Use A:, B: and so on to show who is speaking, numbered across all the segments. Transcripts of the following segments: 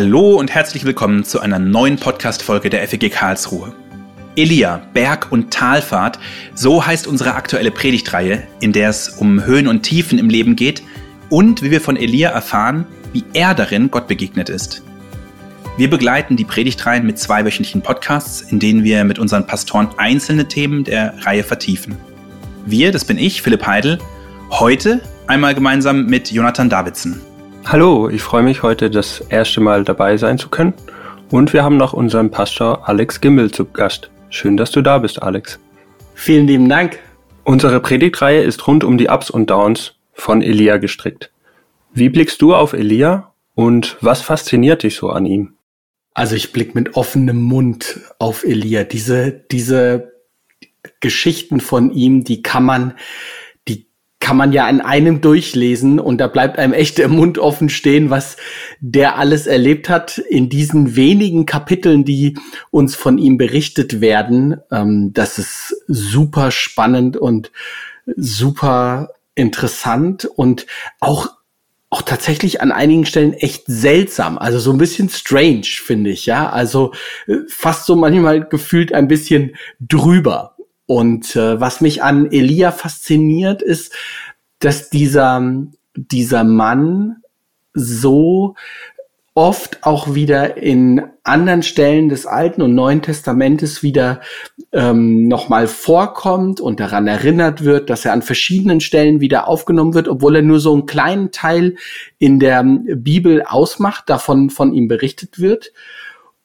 A: Hallo und herzlich willkommen zu einer neuen Podcast-Folge der FEG Karlsruhe. Elia, Berg- und Talfahrt, so heißt unsere aktuelle Predigtreihe, in der es um Höhen und Tiefen im Leben geht und wie wir von Elia erfahren, wie er darin Gott begegnet ist. Wir begleiten die Predigtreihen mit zweiwöchentlichen Podcasts, in denen wir mit unseren Pastoren einzelne Themen der Reihe vertiefen. Wir, das bin ich, Philipp Heidel, heute einmal gemeinsam mit Jonathan Davidson.
B: Hallo, ich freue mich heute das erste Mal dabei sein zu können. Und wir haben noch unseren Pastor Alex Gimmel zu Gast. Schön, dass du da bist, Alex.
C: Vielen lieben Dank.
B: Unsere Predigtreihe ist rund um die Ups und Downs von Elia gestrickt. Wie blickst du auf Elia und was fasziniert dich so an ihm?
C: Also ich blicke mit offenem Mund auf Elia. Diese, diese Geschichten von ihm, die kann man kann man ja an einem durchlesen und da bleibt einem echt der Mund offen stehen, was der alles erlebt hat in diesen wenigen Kapiteln, die uns von ihm berichtet werden. Ähm, das ist super spannend und super interessant und auch auch tatsächlich an einigen Stellen echt seltsam, also so ein bisschen strange, finde ich, ja. Also äh, fast so manchmal gefühlt ein bisschen drüber. Und äh, was mich an Elia fasziniert, ist, dass dieser, dieser Mann so oft auch wieder in anderen Stellen des Alten und Neuen Testamentes wieder ähm, nochmal vorkommt und daran erinnert wird, dass er an verschiedenen Stellen wieder aufgenommen wird, obwohl er nur so einen kleinen Teil in der Bibel ausmacht, davon von ihm berichtet wird.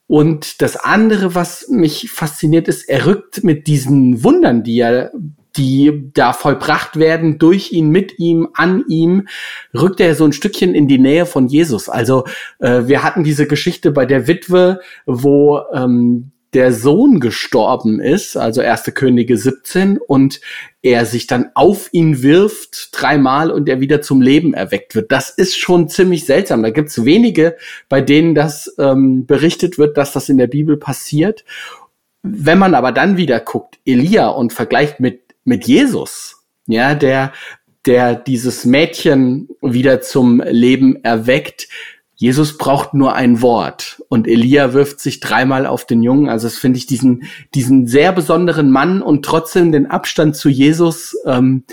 C: Und das andere, was mich fasziniert ist, er rückt mit diesen Wundern, die er die da vollbracht werden durch ihn, mit ihm, an ihm, rückt er so ein Stückchen in die Nähe von Jesus. Also äh, wir hatten diese Geschichte bei der Witwe, wo ähm, der Sohn gestorben ist, also erste Könige 17, und er sich dann auf ihn wirft dreimal und er wieder zum Leben erweckt wird. Das ist schon ziemlich seltsam. Da gibt es wenige, bei denen das ähm, berichtet wird, dass das in der Bibel passiert. Wenn man aber dann wieder guckt, Elia und vergleicht mit, mit Jesus, ja, der, der dieses Mädchen wieder zum Leben erweckt, Jesus braucht nur ein Wort und Elia wirft sich dreimal auf den Jungen. Also das finde ich diesen, diesen sehr besonderen Mann und trotzdem den Abstand zu Jesus, ähm,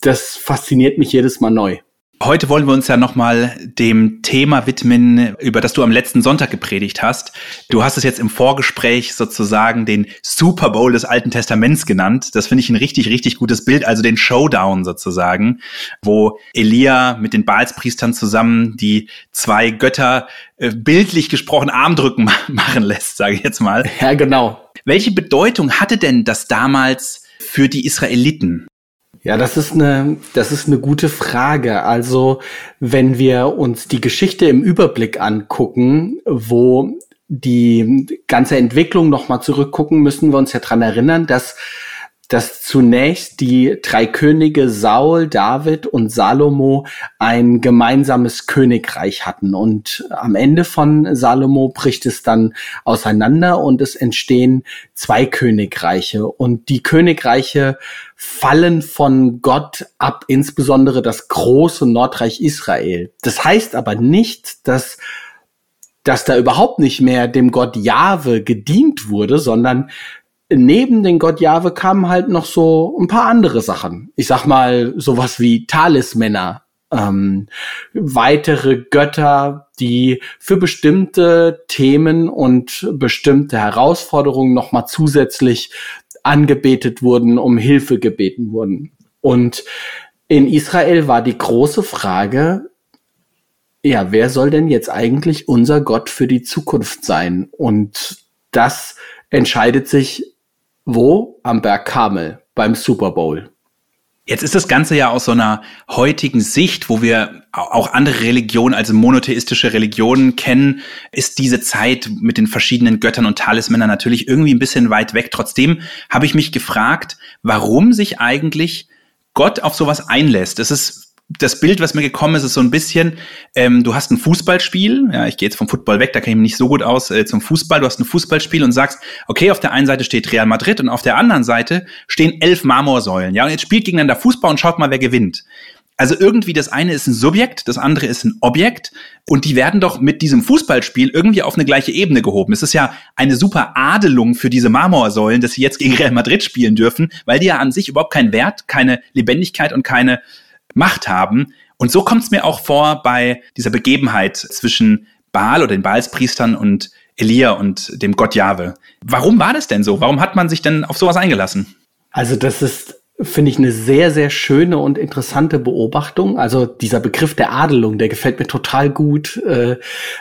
C: das fasziniert mich jedes Mal neu.
A: Heute wollen wir uns ja nochmal dem Thema widmen, über das du am letzten Sonntag gepredigt hast. Du hast es jetzt im Vorgespräch sozusagen den Super Bowl des Alten Testaments genannt. Das finde ich ein richtig, richtig gutes Bild, also den Showdown sozusagen, wo Elia mit den Baalspriestern zusammen die zwei Götter äh, bildlich gesprochen Armdrücken machen lässt, sage ich jetzt mal.
C: Ja, genau.
A: Welche Bedeutung hatte denn das damals für die Israeliten?
C: Ja, das ist eine, das ist eine gute Frage. Also, wenn wir uns die Geschichte im Überblick angucken, wo die ganze Entwicklung nochmal zurückgucken, müssen wir uns ja dran erinnern, dass dass zunächst die drei Könige Saul, David und Salomo ein gemeinsames Königreich hatten. Und am Ende von Salomo bricht es dann auseinander und es entstehen zwei Königreiche. Und die Königreiche fallen von Gott ab, insbesondere das große Nordreich Israel. Das heißt aber nicht, dass dass da überhaupt nicht mehr dem Gott Jahwe gedient wurde, sondern neben den Gott Jahwe kamen halt noch so ein paar andere Sachen. Ich sag mal sowas wie Talismänner, ähm, weitere Götter, die für bestimmte Themen und bestimmte Herausforderungen nochmal zusätzlich angebetet wurden, um Hilfe gebeten wurden. Und in Israel war die große Frage, ja, wer soll denn jetzt eigentlich unser Gott für die Zukunft sein? Und das entscheidet sich wo? Am Berg Kamel beim Super Bowl.
A: Jetzt ist das Ganze ja aus so einer heutigen Sicht, wo wir auch andere Religionen, also monotheistische Religionen kennen, ist diese Zeit mit den verschiedenen Göttern und Talismännern natürlich irgendwie ein bisschen weit weg. Trotzdem habe ich mich gefragt, warum sich eigentlich Gott auf sowas einlässt. Es ist das Bild, was mir gekommen ist, ist so ein bisschen, ähm, du hast ein Fußballspiel, ja, ich gehe jetzt vom Football weg, da kenne ich mich nicht so gut aus, äh, zum Fußball, du hast ein Fußballspiel und sagst, okay, auf der einen Seite steht Real Madrid und auf der anderen Seite stehen elf Marmorsäulen, ja, und jetzt spielt gegeneinander Fußball und schaut mal, wer gewinnt. Also irgendwie das eine ist ein Subjekt, das andere ist ein Objekt und die werden doch mit diesem Fußballspiel irgendwie auf eine gleiche Ebene gehoben. Es ist ja eine super Adelung für diese Marmorsäulen, dass sie jetzt gegen Real Madrid spielen dürfen, weil die ja an sich überhaupt keinen Wert, keine Lebendigkeit und keine Macht haben. Und so kommt es mir auch vor bei dieser Begebenheit zwischen Baal oder den Baalspriestern und Elia und dem Gott Jahwe. Warum war das denn so? Warum hat man sich denn auf sowas eingelassen?
C: Also das ist finde ich eine sehr, sehr schöne und interessante Beobachtung. Also dieser Begriff der Adelung, der gefällt mir total gut, äh,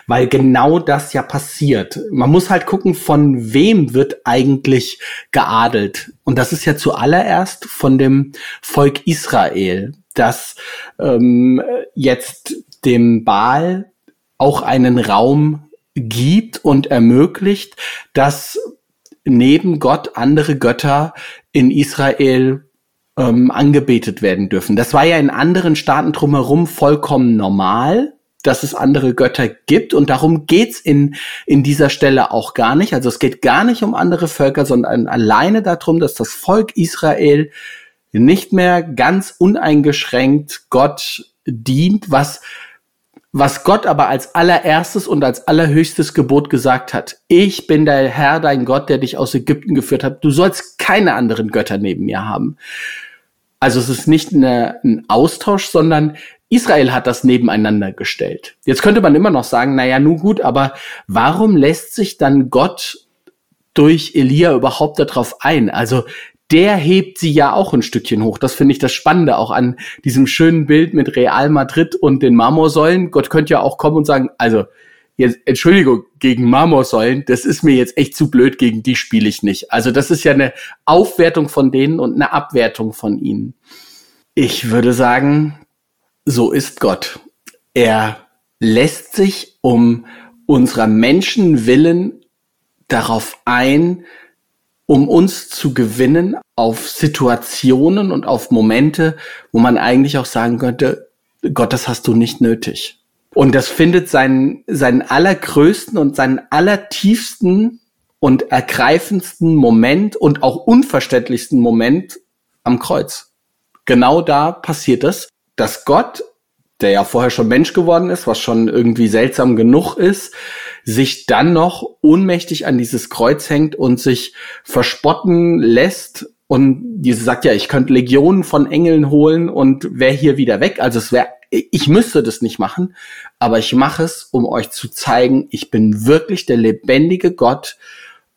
C: weil genau das ja passiert. Man muss halt gucken, von wem wird eigentlich geadelt. Und das ist ja zuallererst von dem Volk Israel, das ähm, jetzt dem Baal auch einen Raum gibt und ermöglicht, dass neben Gott andere Götter in Israel ähm, angebetet werden dürfen. Das war ja in anderen Staaten drumherum vollkommen normal, dass es andere Götter gibt und darum geht's in, in dieser Stelle auch gar nicht. Also es geht gar nicht um andere Völker, sondern alleine darum, dass das Volk Israel nicht mehr ganz uneingeschränkt Gott dient, was was Gott aber als allererstes und als allerhöchstes Gebot gesagt hat. Ich bin der Herr, dein Gott, der dich aus Ägypten geführt hat. Du sollst keine anderen Götter neben mir haben. Also es ist nicht eine, ein Austausch, sondern Israel hat das nebeneinander gestellt. Jetzt könnte man immer noch sagen, naja, nun gut, aber warum lässt sich dann Gott durch Elia überhaupt darauf ein? Also der hebt sie ja auch ein Stückchen hoch. Das finde ich das Spannende auch an diesem schönen Bild mit Real Madrid und den Marmorsäulen. Gott könnte ja auch kommen und sagen, also jetzt, Entschuldigung, gegen Marmorsäulen, das ist mir jetzt echt zu blöd, gegen die spiele ich nicht. Also das ist ja eine Aufwertung von denen und eine Abwertung von ihnen. Ich würde sagen, so ist Gott. Er lässt sich um unserer Menschen willen darauf ein, um uns zu gewinnen auf Situationen und auf Momente, wo man eigentlich auch sagen könnte, Gott, das hast du nicht nötig. Und das findet seinen, seinen allergrößten und seinen allertiefsten und ergreifendsten Moment und auch unverständlichsten Moment am Kreuz. Genau da passiert es, dass Gott, der ja vorher schon Mensch geworden ist, was schon irgendwie seltsam genug ist, sich dann noch ohnmächtig an dieses Kreuz hängt und sich verspotten lässt und diese sagt ja, ich könnte Legionen von Engeln holen und wäre hier wieder weg. Also es wäre ich müsste das nicht machen, aber ich mache es, um euch zu zeigen, ich bin wirklich der lebendige Gott.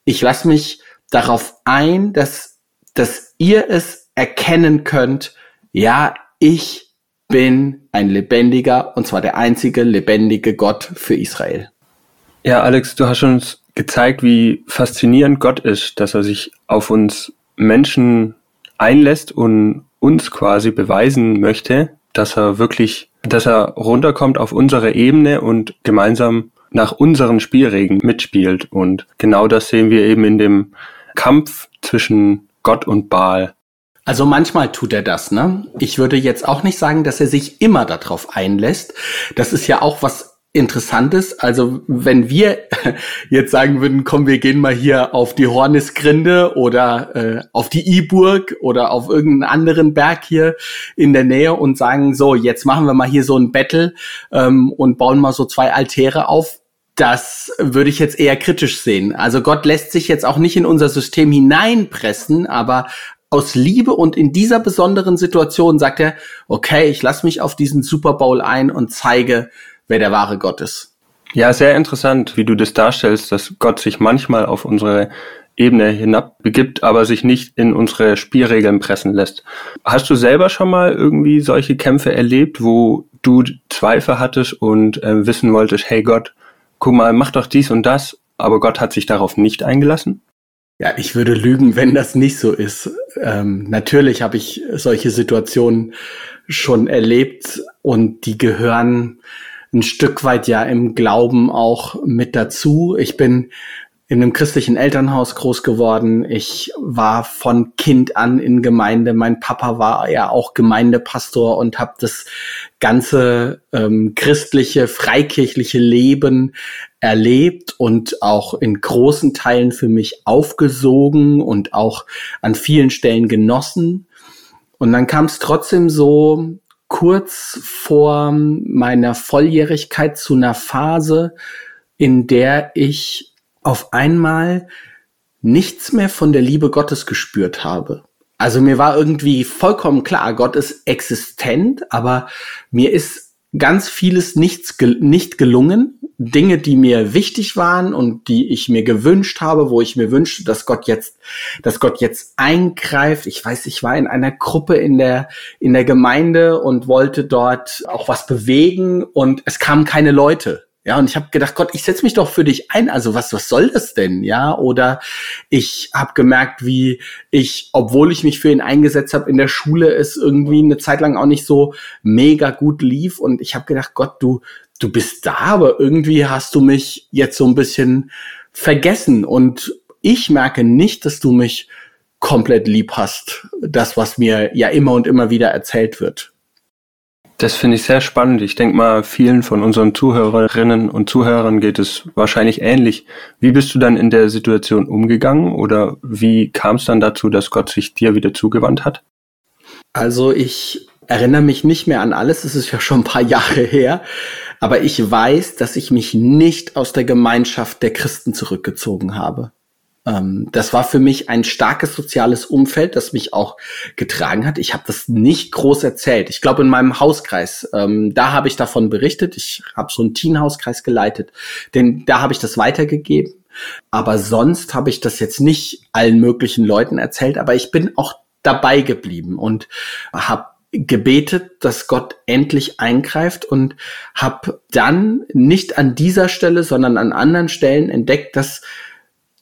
C: Ich lasse mich darauf ein, dass, dass ihr es erkennen könnt. Ja, ich bin ein lebendiger, und zwar der einzige lebendige Gott für Israel.
B: Ja, Alex, du hast uns gezeigt, wie faszinierend Gott ist, dass er sich auf uns Menschen einlässt und uns quasi beweisen möchte, dass er wirklich, dass er runterkommt auf unsere Ebene und gemeinsam nach unseren Spielregeln mitspielt. Und genau das sehen wir eben in dem Kampf zwischen Gott und Baal.
C: Also manchmal tut er das, ne? Ich würde jetzt auch nicht sagen, dass er sich immer darauf einlässt. Das ist ja auch was Interessantes. Also wenn wir jetzt sagen würden, komm, wir gehen mal hier auf die Hornisgrinde oder äh, auf die Iburg oder auf irgendeinen anderen Berg hier in der Nähe und sagen, so, jetzt machen wir mal hier so ein Battle ähm, und bauen mal so zwei Altäre auf. Das würde ich jetzt eher kritisch sehen. Also Gott lässt sich jetzt auch nicht in unser System hineinpressen, aber aus Liebe und in dieser besonderen Situation sagt er, okay, ich lasse mich auf diesen Super Bowl ein und zeige, wer der wahre Gott ist.
B: Ja, sehr interessant, wie du das darstellst, dass Gott sich manchmal auf unsere Ebene hinabbegibt, aber sich nicht in unsere Spielregeln pressen lässt. Hast du selber schon mal irgendwie solche Kämpfe erlebt, wo du Zweifel hattest und äh, wissen wolltest, hey Gott, guck mal, mach doch dies und das, aber Gott hat sich darauf nicht eingelassen?
C: Ja, ich würde lügen, wenn das nicht so ist. Ähm, natürlich habe ich solche Situationen schon erlebt und die gehören ein Stück weit ja im Glauben auch mit dazu. Ich bin in einem christlichen Elternhaus groß geworden. Ich war von Kind an in Gemeinde. Mein Papa war ja auch Gemeindepastor und habe das ganze ähm, christliche, freikirchliche Leben erlebt und auch in großen Teilen für mich aufgesogen und auch an vielen Stellen genossen. Und dann kam es trotzdem so kurz vor meiner Volljährigkeit zu einer Phase, in der ich auf einmal nichts mehr von der Liebe Gottes gespürt habe. Also mir war irgendwie vollkommen klar, Gott ist existent, aber mir ist ganz vieles nichts, nicht gelungen. Dinge, die mir wichtig waren und die ich mir gewünscht habe, wo ich mir wünschte, dass Gott jetzt, dass Gott jetzt eingreift. Ich weiß, ich war in einer Gruppe in der, in der Gemeinde und wollte dort auch was bewegen und es kamen keine Leute. Ja, und ich habe gedacht, Gott, ich setze mich doch für dich ein. Also was, was soll das denn? Ja, oder ich habe gemerkt, wie ich, obwohl ich mich für ihn eingesetzt habe in der Schule, es irgendwie eine Zeit lang auch nicht so mega gut lief. Und ich habe gedacht, Gott, du, du bist da, aber irgendwie hast du mich jetzt so ein bisschen vergessen. Und ich merke nicht, dass du mich komplett lieb hast. Das, was mir ja immer und immer wieder erzählt wird.
B: Das finde ich sehr spannend. Ich denke mal, vielen von unseren Zuhörerinnen und Zuhörern geht es wahrscheinlich ähnlich. Wie bist du dann in der Situation umgegangen oder wie kam es dann dazu, dass Gott sich dir wieder zugewandt hat?
C: Also ich erinnere mich nicht mehr an alles, es ist ja schon ein paar Jahre her, aber ich weiß, dass ich mich nicht aus der Gemeinschaft der Christen zurückgezogen habe. Ähm, das war für mich ein starkes soziales Umfeld, das mich auch getragen hat. Ich habe das nicht groß erzählt. Ich glaube, in meinem Hauskreis, ähm, da habe ich davon berichtet. Ich habe so einen Teen-Hauskreis geleitet, denn da habe ich das weitergegeben. Aber sonst habe ich das jetzt nicht allen möglichen Leuten erzählt. Aber ich bin auch dabei geblieben und habe gebetet, dass Gott endlich eingreift und habe dann nicht an dieser Stelle, sondern an anderen Stellen entdeckt, dass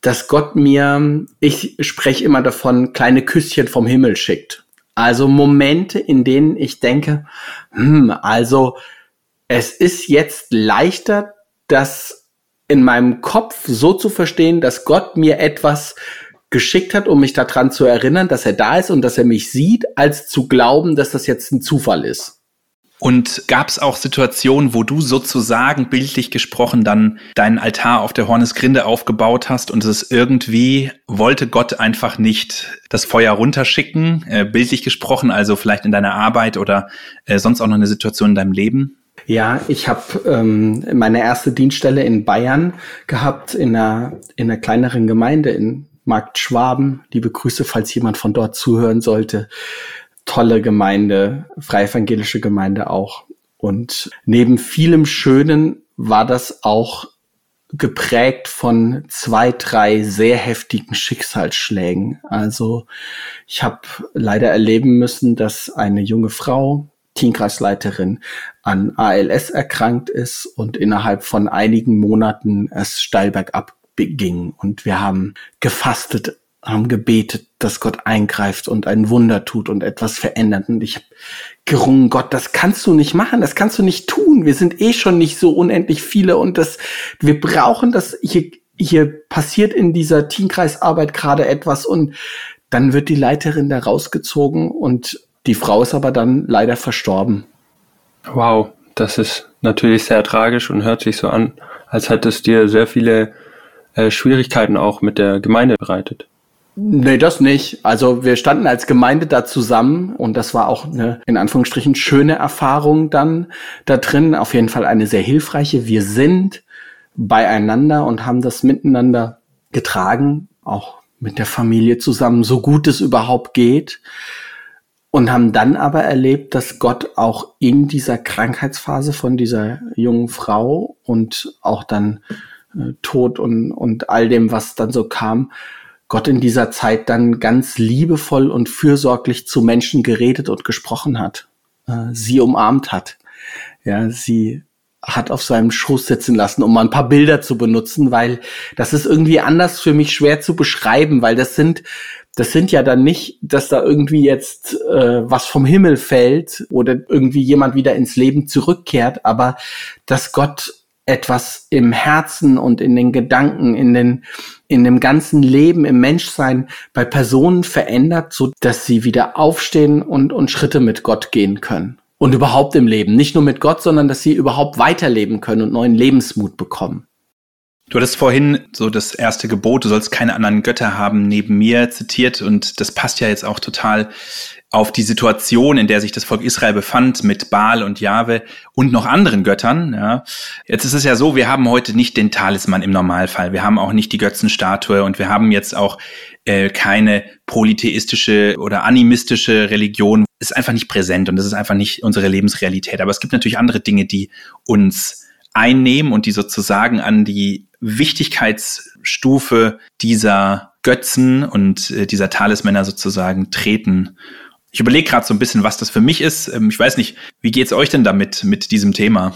C: dass Gott mir, ich spreche immer davon, kleine Küsschen vom Himmel schickt. Also Momente, in denen ich denke, hm, also es ist jetzt leichter, das in meinem Kopf so zu verstehen, dass Gott mir etwas geschickt hat, um mich daran zu erinnern, dass er da ist und dass er mich sieht, als zu glauben, dass das jetzt ein Zufall ist.
A: Und gab es auch Situationen, wo du sozusagen bildlich gesprochen dann deinen Altar auf der Hornesgrinde aufgebaut hast und es irgendwie wollte Gott einfach nicht das Feuer runterschicken, äh, bildlich gesprochen, also vielleicht in deiner Arbeit oder äh, sonst auch noch eine Situation in deinem Leben?
C: Ja, ich habe ähm, meine erste Dienststelle in Bayern gehabt, in einer, in einer kleineren Gemeinde in Markt Schwaben. Liebe Grüße, falls jemand von dort zuhören sollte tolle Gemeinde, freievangelische Gemeinde auch. Und neben vielem Schönen war das auch geprägt von zwei, drei sehr heftigen Schicksalsschlägen. Also ich habe leider erleben müssen, dass eine junge Frau, Teamkreisleiterin, an ALS erkrankt ist und innerhalb von einigen Monaten es steil bergab ging. Und wir haben gefastet haben gebetet, dass Gott eingreift und ein Wunder tut und etwas verändert. Und ich habe gerungen, Gott, das kannst du nicht machen, das kannst du nicht tun. Wir sind eh schon nicht so unendlich viele und das, wir brauchen das. Hier, hier passiert in dieser Teamkreisarbeit gerade etwas und dann wird die Leiterin da rausgezogen und die Frau ist aber dann leider verstorben.
B: Wow, das ist natürlich sehr tragisch und hört sich so an, als hätte es dir sehr viele äh, Schwierigkeiten auch mit der Gemeinde bereitet.
C: Nee, das nicht. Also wir standen als Gemeinde da zusammen und das war auch eine, in Anführungsstrichen, schöne Erfahrung dann da drin. Auf jeden Fall eine sehr hilfreiche. Wir sind beieinander und haben das miteinander getragen, auch mit der Familie zusammen, so gut es überhaupt geht. Und haben dann aber erlebt, dass Gott auch in dieser Krankheitsphase von dieser jungen Frau und auch dann äh, Tod und, und all dem, was dann so kam, Gott in dieser Zeit dann ganz liebevoll und fürsorglich zu Menschen geredet und gesprochen hat, äh, sie umarmt hat. Ja, sie hat auf seinem Schoß sitzen lassen, um mal ein paar Bilder zu benutzen, weil das ist irgendwie anders für mich schwer zu beschreiben, weil das sind das sind ja dann nicht, dass da irgendwie jetzt äh, was vom Himmel fällt oder irgendwie jemand wieder ins Leben zurückkehrt, aber dass Gott etwas im Herzen und in den Gedanken, in den, in dem ganzen Leben, im Menschsein bei Personen verändert, so dass sie wieder aufstehen und, und Schritte mit Gott gehen können. Und überhaupt im Leben. Nicht nur mit Gott, sondern dass sie überhaupt weiterleben können und neuen Lebensmut bekommen.
A: Du hattest vorhin so das erste Gebot, du sollst keine anderen Götter haben, neben mir zitiert und das passt ja jetzt auch total auf die Situation, in der sich das Volk Israel befand, mit Baal und Jahwe und noch anderen Göttern. Ja. Jetzt ist es ja so, wir haben heute nicht den Talisman im Normalfall. Wir haben auch nicht die Götzenstatue und wir haben jetzt auch äh, keine polytheistische oder animistische Religion. Ist einfach nicht präsent und das ist einfach nicht unsere Lebensrealität. Aber es gibt natürlich andere Dinge, die uns einnehmen und die sozusagen an die Wichtigkeitsstufe dieser Götzen und äh, dieser Talismänner sozusagen treten. Ich überlege gerade so ein bisschen, was das für mich ist. Ähm, ich weiß nicht, wie geht's euch denn damit, mit diesem Thema?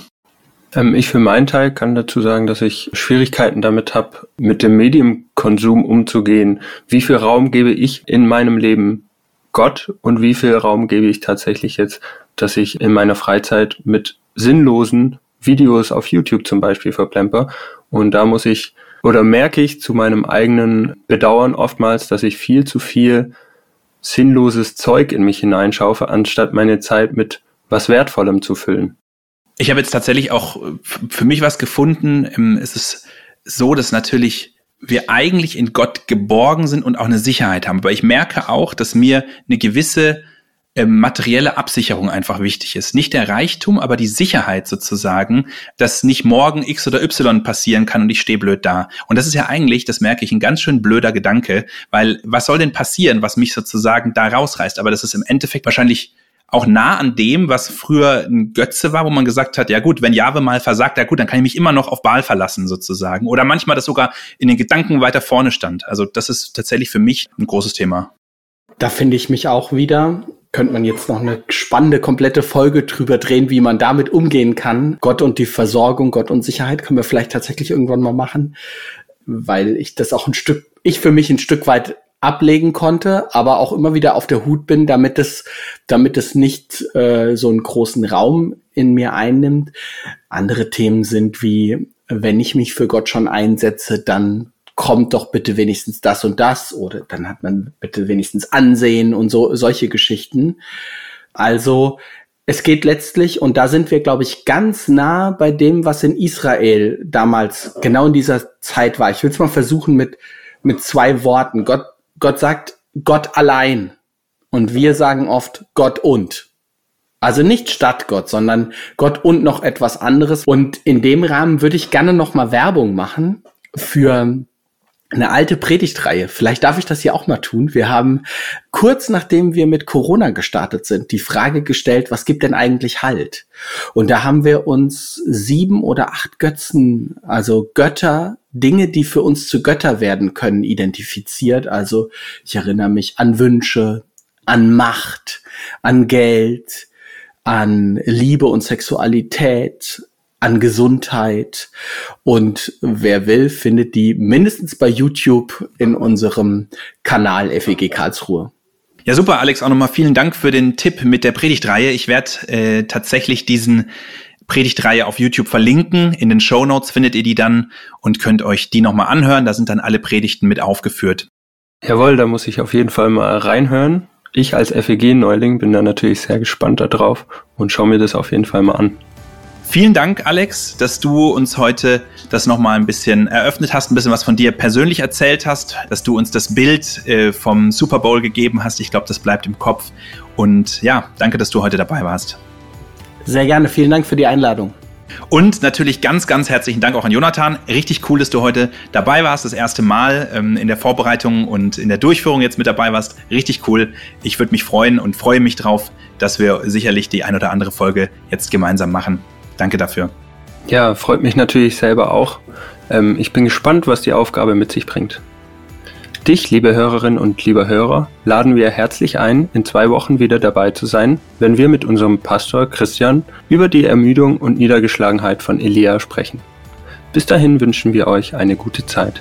B: Ähm, ich für meinen Teil kann dazu sagen, dass ich Schwierigkeiten damit habe, mit dem Medienkonsum umzugehen. Wie viel Raum gebe ich in meinem Leben Gott und wie viel Raum gebe ich tatsächlich jetzt, dass ich in meiner Freizeit mit sinnlosen Videos auf YouTube zum Beispiel verplemper. Und da muss ich oder merke ich zu meinem eigenen Bedauern oftmals, dass ich viel zu viel sinnloses Zeug in mich hineinschaufe, anstatt meine Zeit mit was Wertvollem zu füllen.
A: Ich habe jetzt tatsächlich auch für mich was gefunden. Es ist so, dass natürlich wir eigentlich in Gott geborgen sind und auch eine Sicherheit haben. Aber ich merke auch, dass mir eine gewisse äh, materielle Absicherung einfach wichtig ist. Nicht der Reichtum, aber die Sicherheit sozusagen, dass nicht morgen X oder Y passieren kann und ich stehe blöd da. Und das ist ja eigentlich, das merke ich, ein ganz schön blöder Gedanke, weil was soll denn passieren, was mich sozusagen da rausreißt? Aber das ist im Endeffekt wahrscheinlich auch nah an dem, was früher ein Götze war, wo man gesagt hat, ja gut, wenn Jahwe mal versagt, ja gut, dann kann ich mich immer noch auf Baal verlassen sozusagen. Oder manchmal das sogar in den Gedanken weiter vorne stand. Also das ist tatsächlich für mich ein großes Thema.
C: Da finde ich mich auch wieder könnte man jetzt noch eine spannende, komplette Folge drüber drehen, wie man damit umgehen kann. Gott und die Versorgung, Gott und Sicherheit können wir vielleicht tatsächlich irgendwann mal machen, weil ich das auch ein Stück, ich für mich ein Stück weit ablegen konnte, aber auch immer wieder auf der Hut bin, damit es, damit es nicht äh, so einen großen Raum in mir einnimmt. Andere Themen sind wie, wenn ich mich für Gott schon einsetze, dann kommt doch bitte wenigstens das und das oder dann hat man bitte wenigstens Ansehen und so solche Geschichten. Also es geht letztlich, und da sind wir, glaube ich, ganz nah bei dem, was in Israel damals genau in dieser Zeit war. Ich will es mal versuchen mit, mit zwei Worten. Gott, Gott sagt Gott allein. Und wir sagen oft Gott und. Also nicht statt Gott, sondern Gott und noch etwas anderes. Und in dem Rahmen würde ich gerne noch mal Werbung machen für eine alte Predigtreihe. Vielleicht darf ich das hier auch mal tun. Wir haben kurz nachdem wir mit Corona gestartet sind, die Frage gestellt, was gibt denn eigentlich Halt? Und da haben wir uns sieben oder acht Götzen, also Götter, Dinge, die für uns zu Götter werden können, identifiziert. Also ich erinnere mich an Wünsche, an Macht, an Geld, an Liebe und Sexualität, an Gesundheit. Und wer will, findet die mindestens bei YouTube in unserem Kanal FEG Karlsruhe.
A: Ja, super, Alex. Auch nochmal vielen Dank für den Tipp mit der Predigtreihe. Ich werde äh, tatsächlich diesen Predigtreihe auf YouTube verlinken. In den Show Notes findet ihr die dann und könnt euch die nochmal anhören. Da sind dann alle Predigten mit aufgeführt.
B: Jawohl, da muss ich auf jeden Fall mal reinhören. Ich als FEG-Neuling bin da natürlich sehr gespannt darauf und schaue mir das auf jeden Fall mal an.
A: Vielen Dank, Alex, dass du uns heute das nochmal ein bisschen eröffnet hast, ein bisschen was von dir persönlich erzählt hast, dass du uns das Bild äh, vom Super Bowl gegeben hast. Ich glaube, das bleibt im Kopf. Und ja, danke, dass du heute dabei warst.
C: Sehr gerne. Vielen Dank für die Einladung.
A: Und natürlich ganz, ganz herzlichen Dank auch an Jonathan. Richtig cool, dass du heute dabei warst, das erste Mal ähm, in der Vorbereitung und in der Durchführung jetzt mit dabei warst. Richtig cool. Ich würde mich freuen und freue mich drauf, dass wir sicherlich die ein oder andere Folge jetzt gemeinsam machen. Danke dafür.
B: Ja, freut mich natürlich selber auch. Ähm, ich bin gespannt, was die Aufgabe mit sich bringt. Dich, liebe Hörerinnen und lieber Hörer, laden wir herzlich ein, in zwei Wochen wieder dabei zu sein, wenn wir mit unserem Pastor Christian über die Ermüdung und Niedergeschlagenheit von Elia sprechen. Bis dahin wünschen wir euch eine gute Zeit.